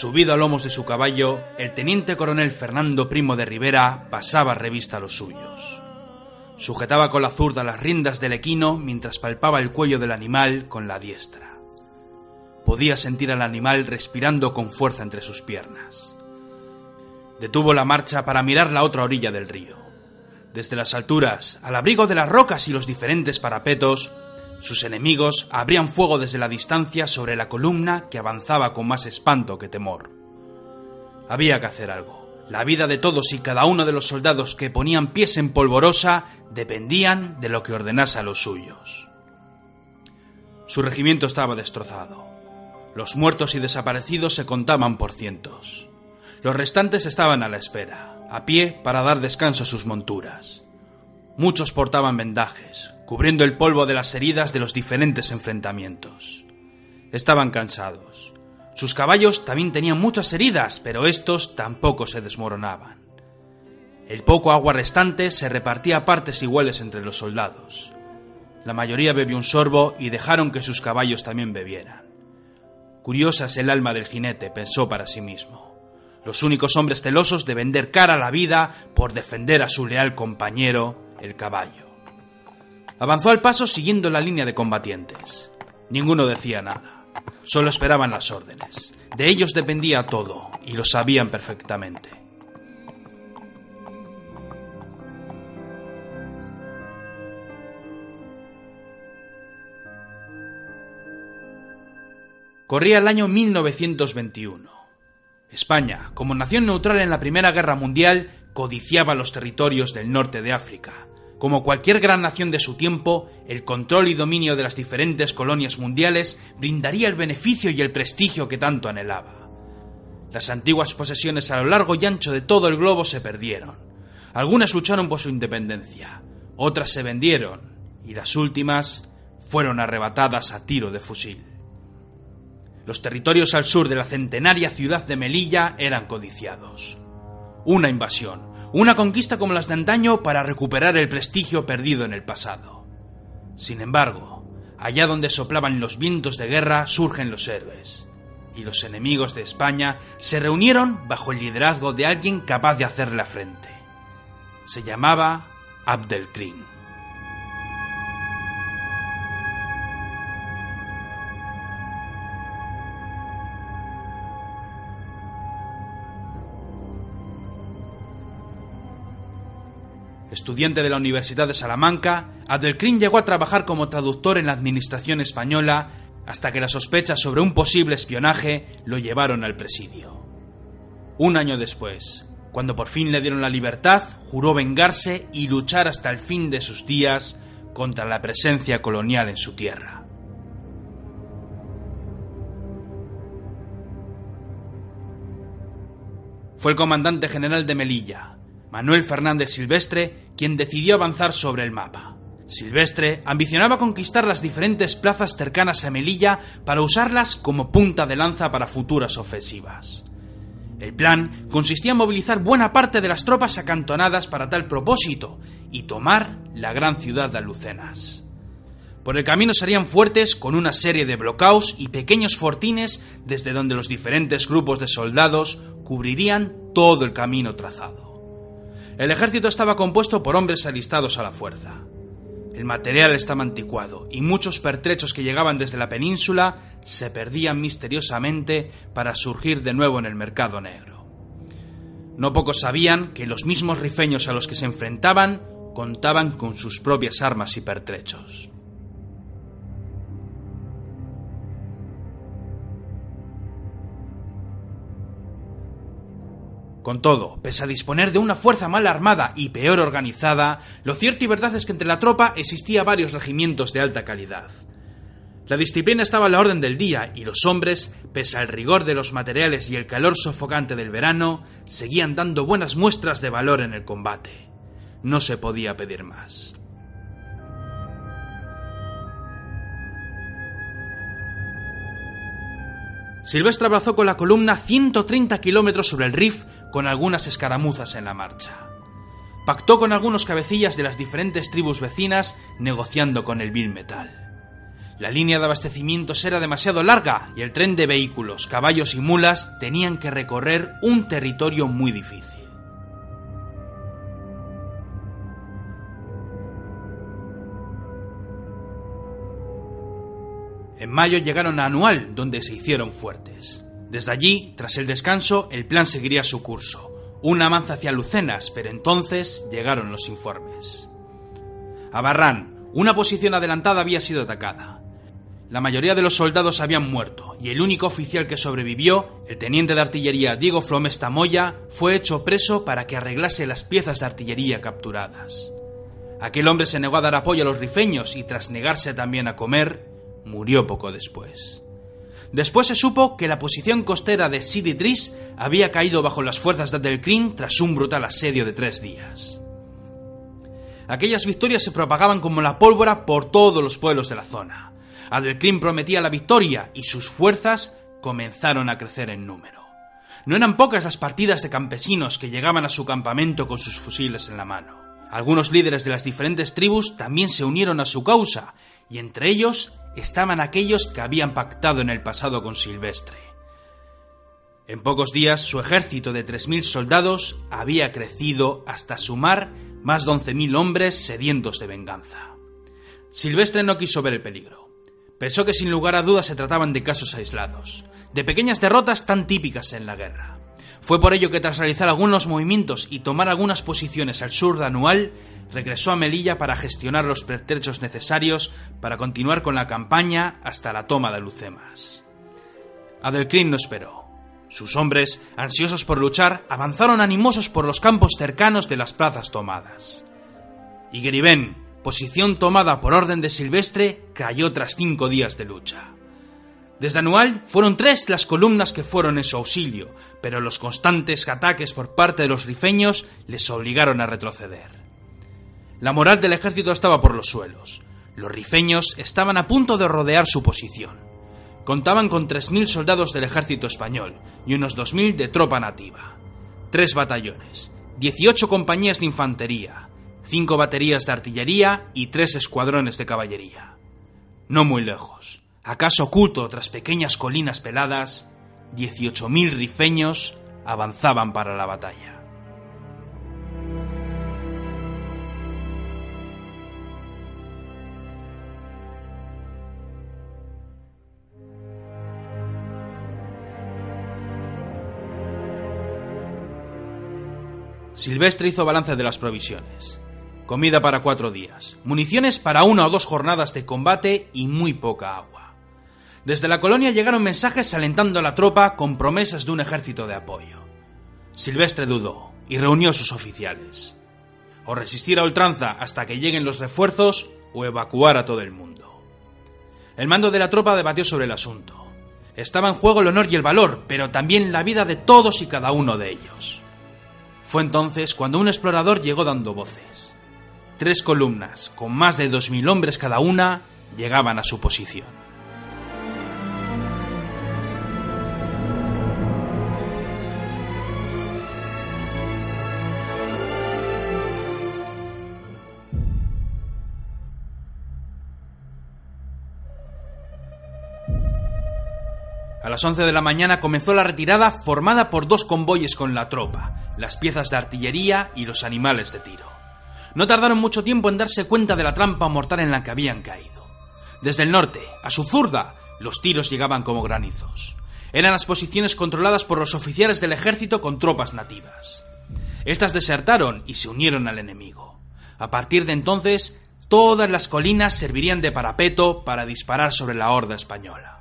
Subido a lomos de su caballo, el teniente coronel Fernando Primo de Rivera pasaba revista a los suyos. Sujetaba con la zurda las riendas del equino mientras palpaba el cuello del animal con la diestra. Podía sentir al animal respirando con fuerza entre sus piernas. Detuvo la marcha para mirar la otra orilla del río. Desde las alturas, al abrigo de las rocas y los diferentes parapetos, sus enemigos abrían fuego desde la distancia sobre la columna que avanzaba con más espanto que temor. Había que hacer algo. La vida de todos y cada uno de los soldados que ponían pies en polvorosa dependían de lo que ordenase a los suyos. Su regimiento estaba destrozado. Los muertos y desaparecidos se contaban por cientos. Los restantes estaban a la espera, a pie para dar descanso a sus monturas. Muchos portaban vendajes, cubriendo el polvo de las heridas de los diferentes enfrentamientos. Estaban cansados. Sus caballos también tenían muchas heridas, pero estos tampoco se desmoronaban. El poco agua restante se repartía a partes iguales entre los soldados. La mayoría bebió un sorbo y dejaron que sus caballos también bebieran. Curiosa es el alma del jinete, pensó para sí mismo. Los únicos hombres celosos de vender cara a la vida por defender a su leal compañero, el caballo. Avanzó al paso siguiendo la línea de combatientes. Ninguno decía nada. Solo esperaban las órdenes. De ellos dependía todo, y lo sabían perfectamente. Corría el año 1921. España, como nación neutral en la Primera Guerra Mundial, codiciaba los territorios del norte de África, como cualquier gran nación de su tiempo, el control y dominio de las diferentes colonias mundiales brindaría el beneficio y el prestigio que tanto anhelaba. Las antiguas posesiones a lo largo y ancho de todo el globo se perdieron. Algunas lucharon por su independencia, otras se vendieron y las últimas fueron arrebatadas a tiro de fusil. Los territorios al sur de la centenaria ciudad de Melilla eran codiciados. Una invasión, una conquista como las de antaño para recuperar el prestigio perdido en el pasado. Sin embargo, allá donde soplaban los vientos de guerra surgen los héroes, y los enemigos de España se reunieron bajo el liderazgo de alguien capaz de hacerle frente. Se llamaba Abdelkrim. Estudiante de la Universidad de Salamanca, Abdelkrim llegó a trabajar como traductor en la administración española hasta que las sospechas sobre un posible espionaje lo llevaron al presidio. Un año después, cuando por fin le dieron la libertad, juró vengarse y luchar hasta el fin de sus días contra la presencia colonial en su tierra. Fue el comandante general de Melilla, Manuel Fernández Silvestre, quien decidió avanzar sobre el mapa. Silvestre ambicionaba conquistar las diferentes plazas cercanas a Melilla para usarlas como punta de lanza para futuras ofensivas. El plan consistía en movilizar buena parte de las tropas acantonadas para tal propósito y tomar la gran ciudad de Alucenas. Por el camino serían fuertes con una serie de blocaos y pequeños fortines desde donde los diferentes grupos de soldados cubrirían todo el camino trazado. El ejército estaba compuesto por hombres alistados a la fuerza. El material estaba anticuado y muchos pertrechos que llegaban desde la península se perdían misteriosamente para surgir de nuevo en el mercado negro. No pocos sabían que los mismos rifeños a los que se enfrentaban contaban con sus propias armas y pertrechos. Con todo, pese a disponer de una fuerza mal armada y peor organizada, lo cierto y verdad es que entre la tropa existía varios regimientos de alta calidad. La disciplina estaba a la orden del día y los hombres, pese al rigor de los materiales y el calor sofocante del verano, seguían dando buenas muestras de valor en el combate. No se podía pedir más. Silvestre abrazó con la columna 130 kilómetros sobre el Rif con algunas escaramuzas en la marcha. Pactó con algunos cabecillas de las diferentes tribus vecinas negociando con el Bill Metal. La línea de abastecimientos era demasiado larga y el tren de vehículos, caballos y mulas tenían que recorrer un territorio muy difícil. En mayo llegaron a Anual, donde se hicieron fuertes. Desde allí, tras el descanso, el plan seguiría su curso, un avance hacia Lucenas, pero entonces llegaron los informes. A Barran, una posición adelantada había sido atacada. La mayoría de los soldados habían muerto, y el único oficial que sobrevivió, el teniente de artillería Diego Flomesta Moya, fue hecho preso para que arreglase las piezas de artillería capturadas. Aquel hombre se negó a dar apoyo a los rifeños y tras negarse también a comer, murió poco después. Después se supo que la posición costera de Sidi Tris había caído bajo las fuerzas de Adelcrin tras un brutal asedio de tres días. Aquellas victorias se propagaban como la pólvora por todos los pueblos de la zona. Adelcrin prometía la victoria y sus fuerzas comenzaron a crecer en número. No eran pocas las partidas de campesinos que llegaban a su campamento con sus fusiles en la mano. Algunos líderes de las diferentes tribus también se unieron a su causa, y entre ellos estaban aquellos que habían pactado en el pasado con Silvestre. En pocos días su ejército de 3.000 soldados había crecido hasta sumar más de 11.000 hombres sedientos de venganza. Silvestre no quiso ver el peligro. Pensó que sin lugar a dudas se trataban de casos aislados, de pequeñas derrotas tan típicas en la guerra. Fue por ello que tras realizar algunos movimientos y tomar algunas posiciones al sur de Anual, regresó a Melilla para gestionar los pertrechos necesarios para continuar con la campaña hasta la toma de Lucemas. Adelcrin no esperó. Sus hombres, ansiosos por luchar, avanzaron animosos por los campos cercanos de las plazas tomadas. Y Gribén, posición tomada por orden de Silvestre, cayó tras cinco días de lucha. Desde Anual fueron tres las columnas que fueron en su auxilio, pero los constantes ataques por parte de los rifeños les obligaron a retroceder. La moral del ejército estaba por los suelos. Los rifeños estaban a punto de rodear su posición. Contaban con 3.000 soldados del ejército español y unos 2.000 de tropa nativa. Tres batallones, 18 compañías de infantería, cinco baterías de artillería y tres escuadrones de caballería. No muy lejos, acaso oculto tras pequeñas colinas peladas, 18.000 rifeños avanzaban para la batalla. Silvestre hizo balance de las provisiones. Comida para cuatro días, municiones para una o dos jornadas de combate y muy poca agua. Desde la colonia llegaron mensajes alentando a la tropa con promesas de un ejército de apoyo. Silvestre dudó y reunió a sus oficiales. O resistir a ultranza hasta que lleguen los refuerzos o evacuar a todo el mundo. El mando de la tropa debatió sobre el asunto. Estaba en juego el honor y el valor, pero también la vida de todos y cada uno de ellos. Fue entonces cuando un explorador llegó dando voces. Tres columnas, con más de 2.000 hombres cada una, llegaban a su posición. Las 11 de la mañana comenzó la retirada formada por dos convoyes con la tropa, las piezas de artillería y los animales de tiro. No tardaron mucho tiempo en darse cuenta de la trampa mortal en la que habían caído. Desde el norte, a su zurda, los tiros llegaban como granizos. Eran las posiciones controladas por los oficiales del ejército con tropas nativas. Estas desertaron y se unieron al enemigo. A partir de entonces, todas las colinas servirían de parapeto para disparar sobre la horda española.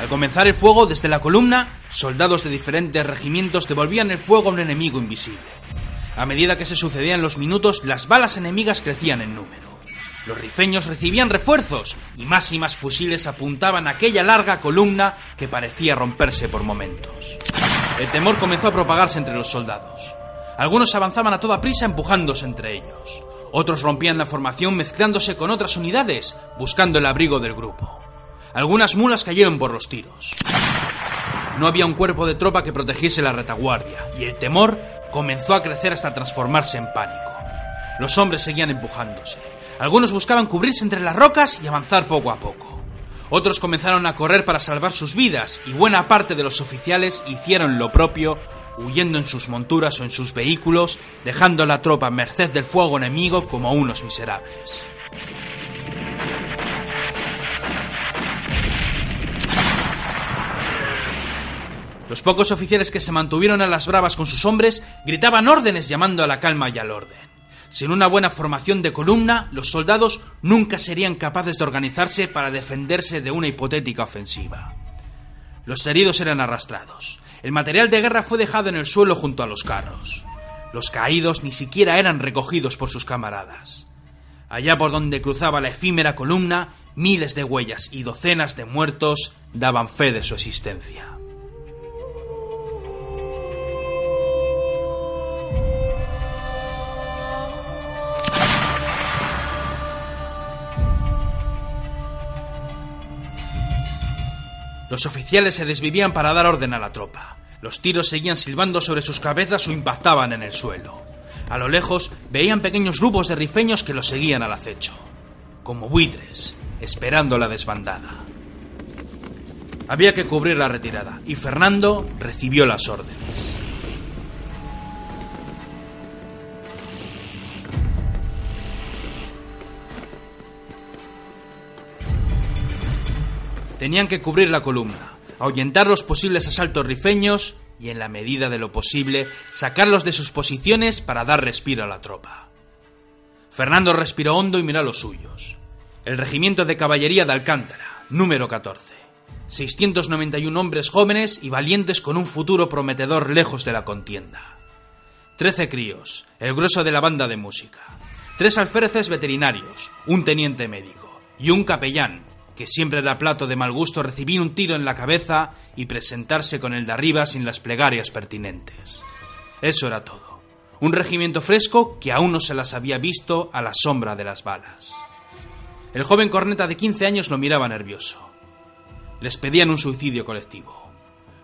Al comenzar el fuego desde la columna, soldados de diferentes regimientos devolvían el fuego a un enemigo invisible. A medida que se sucedían los minutos, las balas enemigas crecían en número. Los rifeños recibían refuerzos y más y más fusiles apuntaban a aquella larga columna que parecía romperse por momentos. El temor comenzó a propagarse entre los soldados. Algunos avanzaban a toda prisa empujándose entre ellos. Otros rompían la formación mezclándose con otras unidades, buscando el abrigo del grupo. Algunas mulas cayeron por los tiros. No había un cuerpo de tropa que protegiese la retaguardia, y el temor comenzó a crecer hasta transformarse en pánico. Los hombres seguían empujándose. Algunos buscaban cubrirse entre las rocas y avanzar poco a poco. Otros comenzaron a correr para salvar sus vidas y buena parte de los oficiales hicieron lo propio, huyendo en sus monturas o en sus vehículos, dejando a la tropa merced del fuego enemigo como unos miserables. Los pocos oficiales que se mantuvieron a las bravas con sus hombres gritaban órdenes llamando a la calma y al orden. Sin una buena formación de columna, los soldados nunca serían capaces de organizarse para defenderse de una hipotética ofensiva. Los heridos eran arrastrados. El material de guerra fue dejado en el suelo junto a los carros. Los caídos ni siquiera eran recogidos por sus camaradas. Allá por donde cruzaba la efímera columna, miles de huellas y docenas de muertos daban fe de su existencia. Los oficiales se desvivían para dar orden a la tropa. Los tiros seguían silbando sobre sus cabezas o impactaban en el suelo. A lo lejos veían pequeños grupos de rifeños que los seguían al acecho, como buitres, esperando la desbandada. Había que cubrir la retirada y Fernando recibió las órdenes. Tenían que cubrir la columna, ahuyentar los posibles asaltos rifeños y, en la medida de lo posible, sacarlos de sus posiciones para dar respiro a la tropa. Fernando respiró hondo y miró a los suyos. El regimiento de caballería de Alcántara, número 14. 691 hombres jóvenes y valientes con un futuro prometedor lejos de la contienda. Trece críos, el grueso de la banda de música. Tres alféreces veterinarios, un teniente médico y un capellán que siempre era plato de mal gusto recibir un tiro en la cabeza y presentarse con el de arriba sin las plegarias pertinentes. Eso era todo. Un regimiento fresco que aún no se las había visto a la sombra de las balas. El joven corneta de 15 años lo miraba nervioso. Les pedían un suicidio colectivo.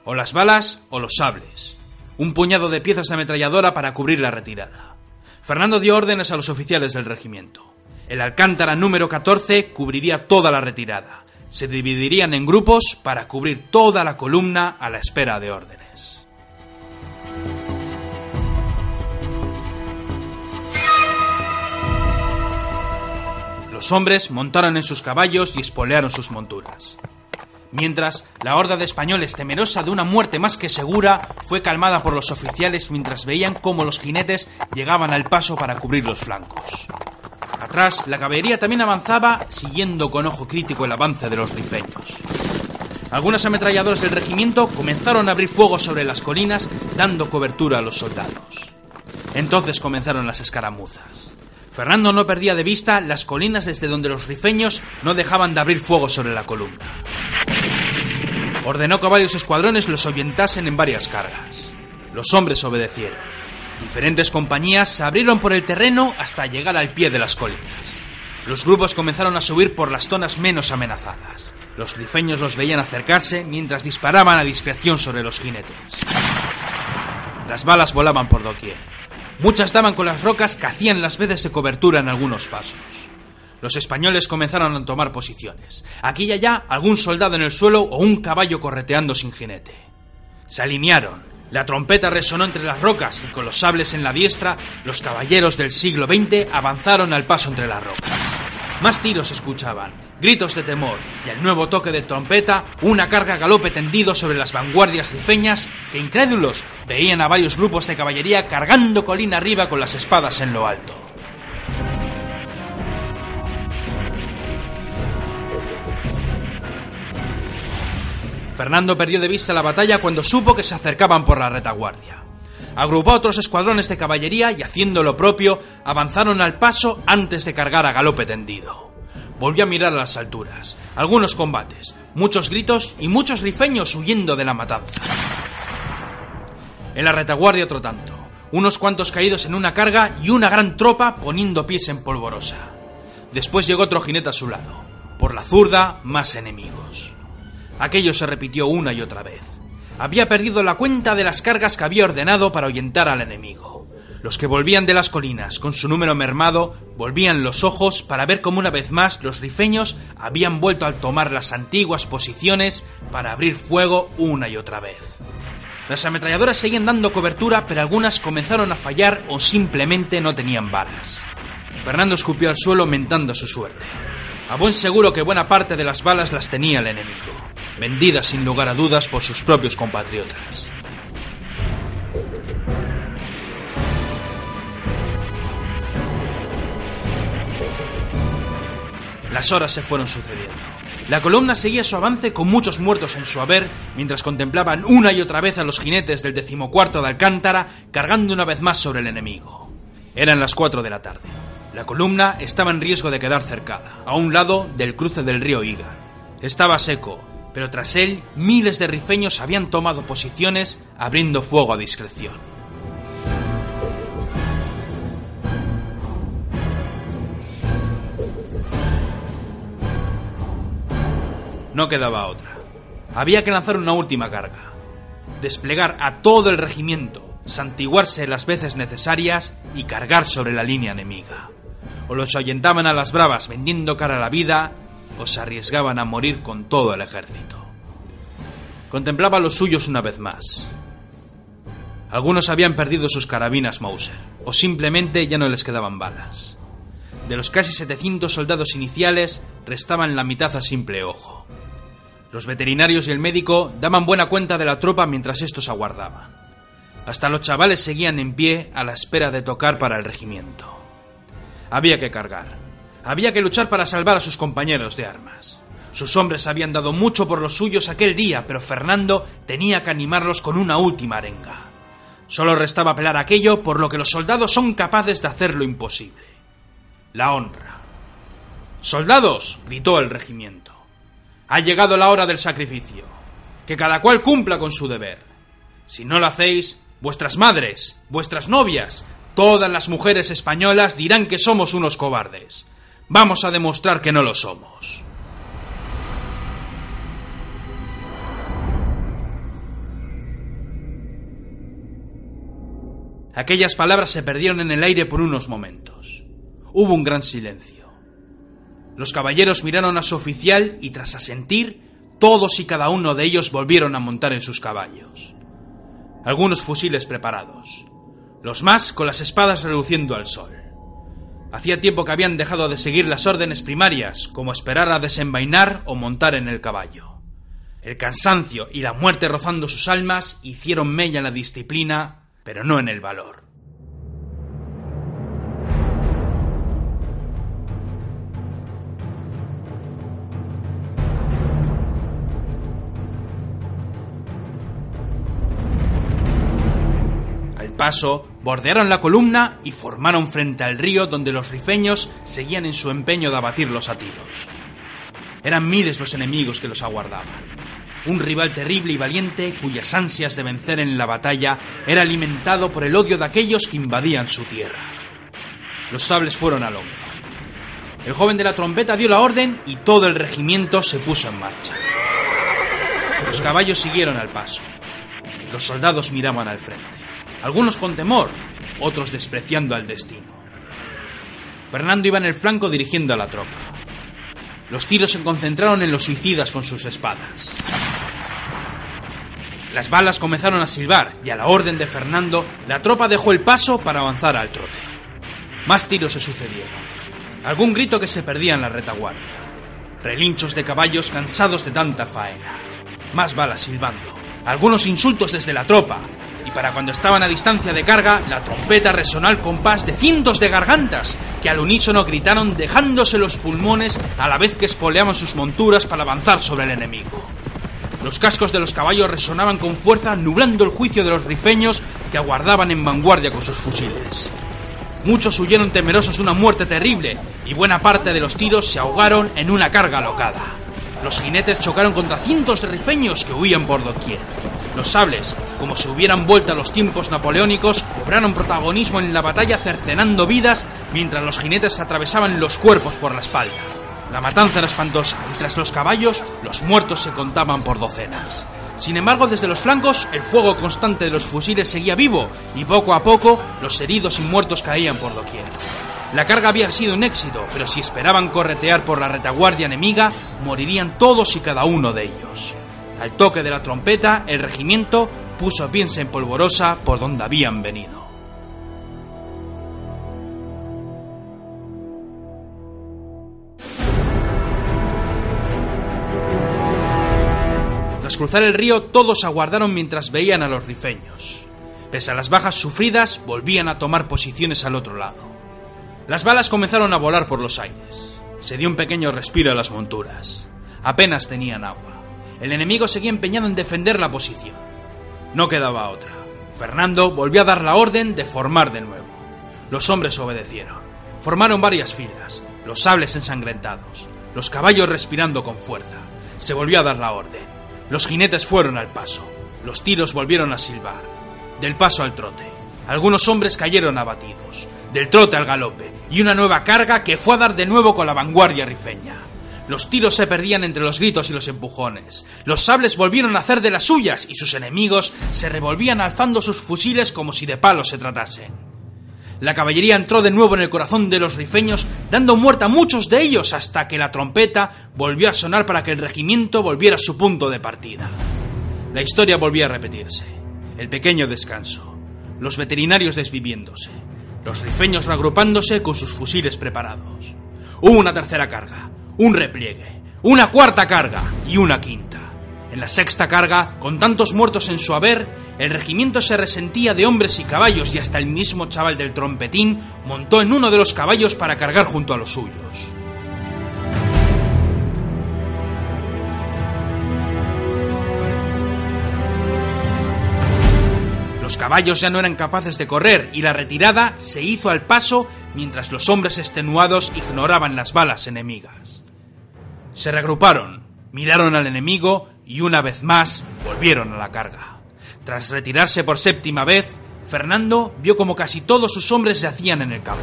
O las balas o los sables. Un puñado de piezas ametralladora para cubrir la retirada. Fernando dio órdenes a los oficiales del regimiento. El Alcántara número 14 cubriría toda la retirada. Se dividirían en grupos para cubrir toda la columna a la espera de órdenes. Los hombres montaron en sus caballos y espolearon sus monturas. Mientras, la horda de españoles, temerosa de una muerte más que segura, fue calmada por los oficiales mientras veían cómo los jinetes llegaban al paso para cubrir los flancos. Atrás, la caballería también avanzaba, siguiendo con ojo crítico el avance de los rifeños. Algunos ametralladores del regimiento comenzaron a abrir fuego sobre las colinas, dando cobertura a los soldados. Entonces comenzaron las escaramuzas. Fernando no perdía de vista las colinas desde donde los rifeños no dejaban de abrir fuego sobre la columna. Ordenó que varios escuadrones los ahuyentasen en varias cargas. Los hombres obedecieron. Diferentes compañías se abrieron por el terreno hasta llegar al pie de las colinas. Los grupos comenzaron a subir por las zonas menos amenazadas. Los rifeños los veían acercarse mientras disparaban a discreción sobre los jinetes. Las balas volaban por doquier. Muchas daban con las rocas que hacían las veces de cobertura en algunos pasos. Los españoles comenzaron a tomar posiciones. Aquí y allá algún soldado en el suelo o un caballo correteando sin jinete. Se alinearon, la trompeta resonó entre las rocas y con los sables en la diestra, los caballeros del siglo XX avanzaron al paso entre las rocas. Más tiros escuchaban, gritos de temor y al nuevo toque de trompeta, una carga galope tendido sobre las vanguardias rifeñas que incrédulos veían a varios grupos de caballería cargando colina arriba con las espadas en lo alto. Fernando perdió de vista la batalla cuando supo que se acercaban por la retaguardia. Agrupó otros escuadrones de caballería y haciendo lo propio, avanzaron al paso antes de cargar a galope tendido. Volvió a mirar a las alturas. Algunos combates, muchos gritos y muchos rifeños huyendo de la matanza. En la retaguardia otro tanto. Unos cuantos caídos en una carga y una gran tropa poniendo pies en polvorosa. Después llegó otro jinete a su lado. Por la zurda, más enemigos. Aquello se repitió una y otra vez. había perdido la cuenta de las cargas que había ordenado para ahuyentar al enemigo. Los que volvían de las colinas con su número mermado volvían los ojos para ver cómo una vez más los rifeños habían vuelto a tomar las antiguas posiciones para abrir fuego una y otra vez. Las ametralladoras seguían dando cobertura, pero algunas comenzaron a fallar o simplemente no tenían balas. Fernando escupió al suelo mentando su suerte. A buen seguro que buena parte de las balas las tenía el enemigo, vendidas sin lugar a dudas por sus propios compatriotas. Las horas se fueron sucediendo. La columna seguía su avance con muchos muertos en su haber, mientras contemplaban una y otra vez a los jinetes del decimocuarto de Alcántara cargando una vez más sobre el enemigo. Eran las cuatro de la tarde. La columna estaba en riesgo de quedar cercada, a un lado del cruce del río Iga. Estaba seco, pero tras él miles de rifeños habían tomado posiciones abriendo fuego a discreción. No quedaba otra. Había que lanzar una última carga. Desplegar a todo el regimiento, santiguarse las veces necesarias y cargar sobre la línea enemiga. O los ahuyentaban a las bravas vendiendo cara a la vida, o se arriesgaban a morir con todo el ejército. Contemplaba los suyos una vez más. Algunos habían perdido sus carabinas Mauser, o simplemente ya no les quedaban balas. De los casi 700 soldados iniciales, restaban la mitad a simple ojo. Los veterinarios y el médico daban buena cuenta de la tropa mientras estos aguardaban. Hasta los chavales seguían en pie a la espera de tocar para el regimiento. Había que cargar. Había que luchar para salvar a sus compañeros de armas. Sus hombres habían dado mucho por los suyos aquel día, pero Fernando tenía que animarlos con una última arenga. Solo restaba apelar aquello por lo que los soldados son capaces de hacer lo imposible. La honra. ¡Soldados! gritó el regimiento. Ha llegado la hora del sacrificio. Que cada cual cumpla con su deber. Si no lo hacéis, vuestras madres, vuestras novias, todas las mujeres españolas dirán que somos unos cobardes. Vamos a demostrar que no lo somos. Aquellas palabras se perdieron en el aire por unos momentos. Hubo un gran silencio. Los caballeros miraron a su oficial y tras asentir, todos y cada uno de ellos volvieron a montar en sus caballos. Algunos fusiles preparados, los más con las espadas reluciendo al sol. Hacía tiempo que habían dejado de seguir las órdenes primarias, como esperar a desenvainar o montar en el caballo. El cansancio y la muerte rozando sus almas hicieron mella en la disciplina, pero no en el valor. Bordearon la columna y formaron frente al río donde los rifeños seguían en su empeño de abatirlos a tiros. Eran miles los enemigos que los aguardaban. Un rival terrible y valiente cuyas ansias de vencer en la batalla era alimentado por el odio de aquellos que invadían su tierra. Los sables fueron al hombro. El joven de la trompeta dio la orden y todo el regimiento se puso en marcha. Los caballos siguieron al paso. Los soldados miraban al frente, algunos con temor, otros despreciando al destino. Fernando iba en el flanco dirigiendo a la tropa. Los tiros se concentraron en los suicidas con sus espadas. Las balas comenzaron a silbar y a la orden de Fernando, la tropa dejó el paso para avanzar al trote. Más tiros se sucedieron. Algún grito que se perdía en la retaguardia. Relinchos de caballos cansados de tanta faena. Más balas silbando. Algunos insultos desde la tropa. Para cuando estaban a distancia de carga, la trompeta resonó al compás de cientos de gargantas que al unísono gritaron dejándose los pulmones a la vez que espoleaban sus monturas para avanzar sobre el enemigo. Los cascos de los caballos resonaban con fuerza, nublando el juicio de los rifeños que aguardaban en vanguardia con sus fusiles. Muchos huyeron temerosos de una muerte terrible y buena parte de los tiros se ahogaron en una carga alocada. Los jinetes chocaron contra cientos de rifeños que huían por doquier. Los sables, como si hubieran vuelto a los tiempos napoleónicos, cobraron protagonismo en la batalla cercenando vidas mientras los jinetes atravesaban los cuerpos por la espalda. La matanza era espantosa y tras los caballos los muertos se contaban por docenas. Sin embargo, desde los flancos, el fuego constante de los fusiles seguía vivo y poco a poco los heridos y muertos caían por doquier. La carga había sido un éxito, pero si esperaban corretear por la retaguardia enemiga, morirían todos y cada uno de ellos. Al toque de la trompeta, el regimiento puso piensa en polvorosa por donde habían venido. Tras cruzar el río, todos aguardaron mientras veían a los rifeños. Pese a las bajas sufridas, volvían a tomar posiciones al otro lado. Las balas comenzaron a volar por los aires. Se dio un pequeño respiro a las monturas. Apenas tenían agua. El enemigo seguía empeñado en defender la posición. No quedaba otra. Fernando volvió a dar la orden de formar de nuevo. Los hombres obedecieron. Formaron varias filas, los sables ensangrentados, los caballos respirando con fuerza. Se volvió a dar la orden. Los jinetes fueron al paso. Los tiros volvieron a silbar. Del paso al trote. Algunos hombres cayeron abatidos. Del trote al galope. Y una nueva carga que fue a dar de nuevo con la vanguardia rifeña. Los tiros se perdían entre los gritos y los empujones. Los sables volvieron a hacer de las suyas y sus enemigos se revolvían alzando sus fusiles como si de palos se tratase. La caballería entró de nuevo en el corazón de los rifeños, dando muerte a muchos de ellos hasta que la trompeta volvió a sonar para que el regimiento volviera a su punto de partida. La historia volvió a repetirse. El pequeño descanso. Los veterinarios desviviéndose. Los rifeños reagrupándose con sus fusiles preparados. Hubo una tercera carga, un repliegue, una cuarta carga y una quinta. En la sexta carga, con tantos muertos en su haber, el regimiento se resentía de hombres y caballos y hasta el mismo chaval del trompetín montó en uno de los caballos para cargar junto a los suyos. Los caballos ya no eran capaces de correr y la retirada se hizo al paso mientras los hombres extenuados ignoraban las balas enemigas. Se reagruparon, miraron al enemigo y una vez más volvieron a la carga. Tras retirarse por séptima vez, Fernando vio como casi todos sus hombres yacían en el campo.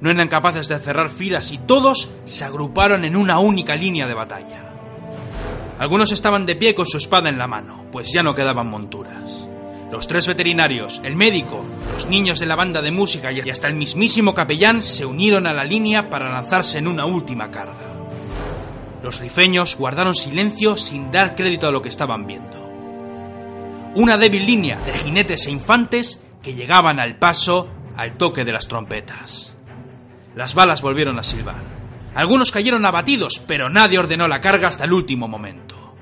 No eran capaces de cerrar filas y todos se agruparon en una única línea de batalla. Algunos estaban de pie con su espada en la mano, pues ya no quedaban monturas. Los tres veterinarios, el médico, los niños de la banda de música y hasta el mismísimo capellán se unieron a la línea para lanzarse en una última carga. Los rifeños guardaron silencio sin dar crédito a lo que estaban viendo. Una débil línea de jinetes e infantes que llegaban al paso al toque de las trompetas. Las balas volvieron a silbar. Algunos cayeron abatidos, pero nadie ordenó la carga hasta el último momento.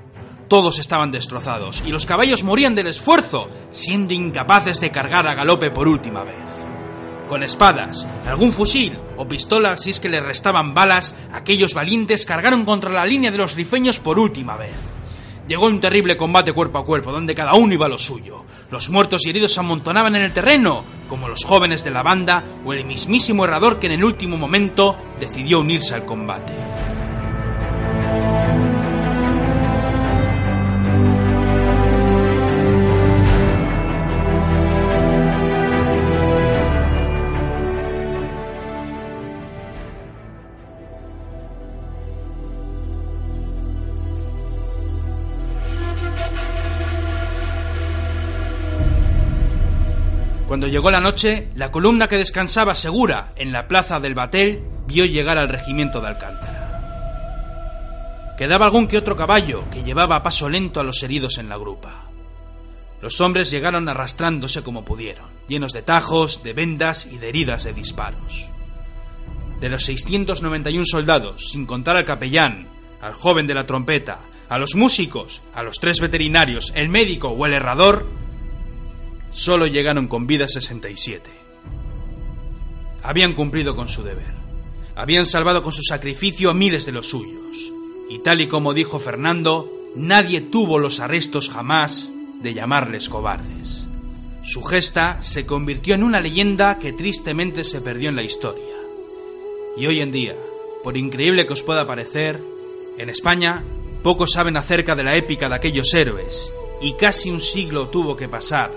Todos estaban destrozados y los caballos morían del esfuerzo, siendo incapaces de cargar a galope por última vez con espadas, algún fusil o pistolas si es que les restaban balas, aquellos valientes cargaron contra la línea de los rifeños por última vez. Llegó un terrible combate cuerpo a cuerpo, donde cada uno iba a lo suyo. Los muertos y heridos se amontonaban en el terreno, como los jóvenes de la banda o el mismísimo herrador que en el último momento decidió unirse al combate. Cuando llegó la noche, la columna que descansaba segura en la plaza del Batel vio llegar al regimiento de Alcántara. Quedaba algún que otro caballo que llevaba a paso lento a los heridos en la grupa. Los hombres llegaron arrastrándose como pudieron, llenos de tajos, de vendas y de heridas de disparos. De los 691 soldados, sin contar al capellán, al joven de la trompeta, a los músicos, a los tres veterinarios, el médico o el herrador, solo llegaron con vida 67. Habían cumplido con su deber. Habían salvado con su sacrificio a miles de los suyos. Y tal y como dijo Fernando, nadie tuvo los arrestos jamás de llamarles cobardes. Su gesta se convirtió en una leyenda que tristemente se perdió en la historia. Y hoy en día, por increíble que os pueda parecer, en España pocos saben acerca de la épica de aquellos héroes, y casi un siglo tuvo que pasar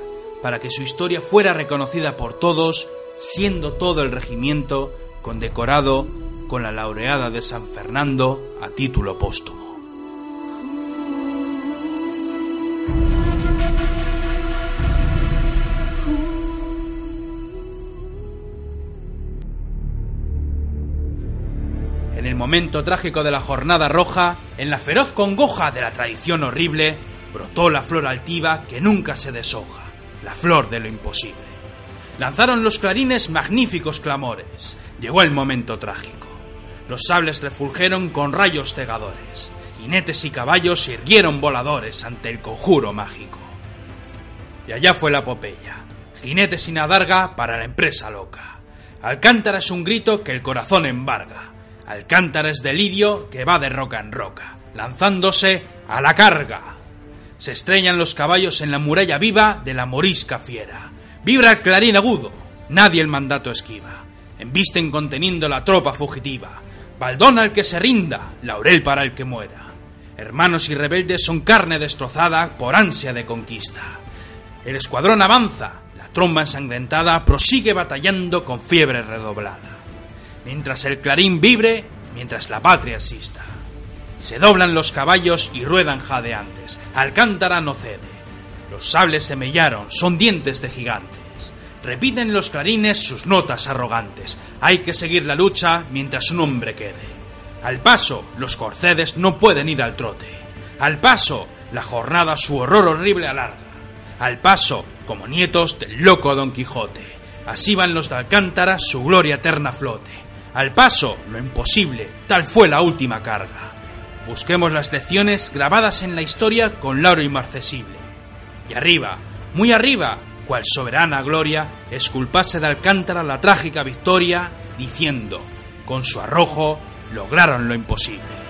para que su historia fuera reconocida por todos, siendo todo el regimiento condecorado con la laureada de San Fernando a título póstumo. En el momento trágico de la jornada roja, en la feroz congoja de la tradición horrible, brotó la flor altiva que nunca se deshoja la flor de lo imposible. Lanzaron los clarines magníficos clamores. Llegó el momento trágico. Los sables refulgieron con rayos cegadores. Jinetes y caballos irguieron voladores ante el conjuro mágico. Y allá fue la epopeya. Jinetes sin adarga para la empresa loca. Alcántara es un grito que el corazón embarga. Alcántara es delirio que va de roca en roca, lanzándose a la carga. Se estrellan los caballos en la muralla viva de la morisca fiera. Vibra el clarín agudo, nadie el mandato esquiva. Embisten conteniendo la tropa fugitiva. Baldón al que se rinda, laurel para el que muera. Hermanos y rebeldes son carne destrozada por ansia de conquista. El escuadrón avanza, la tromba ensangrentada prosigue batallando con fiebre redoblada mientras el clarín vibre, mientras la patria exista. Se doblan los caballos y ruedan jadeantes. Alcántara no cede. Los sables se mellaron, son dientes de gigantes. Repiten los clarines sus notas arrogantes. Hay que seguir la lucha mientras un hombre quede. Al paso, los corcedes no pueden ir al trote. Al paso, la jornada su horror horrible alarga. Al paso, como nietos del loco Don Quijote. Así van los de Alcántara su gloria eterna flote. Al paso, lo imposible, tal fue la última carga. Busquemos las lecciones grabadas en la historia con lauro inmarcesible. Y arriba, muy arriba, cual soberana gloria, esculpase de Alcántara la trágica victoria, diciendo, con su arrojo, lograron lo imposible.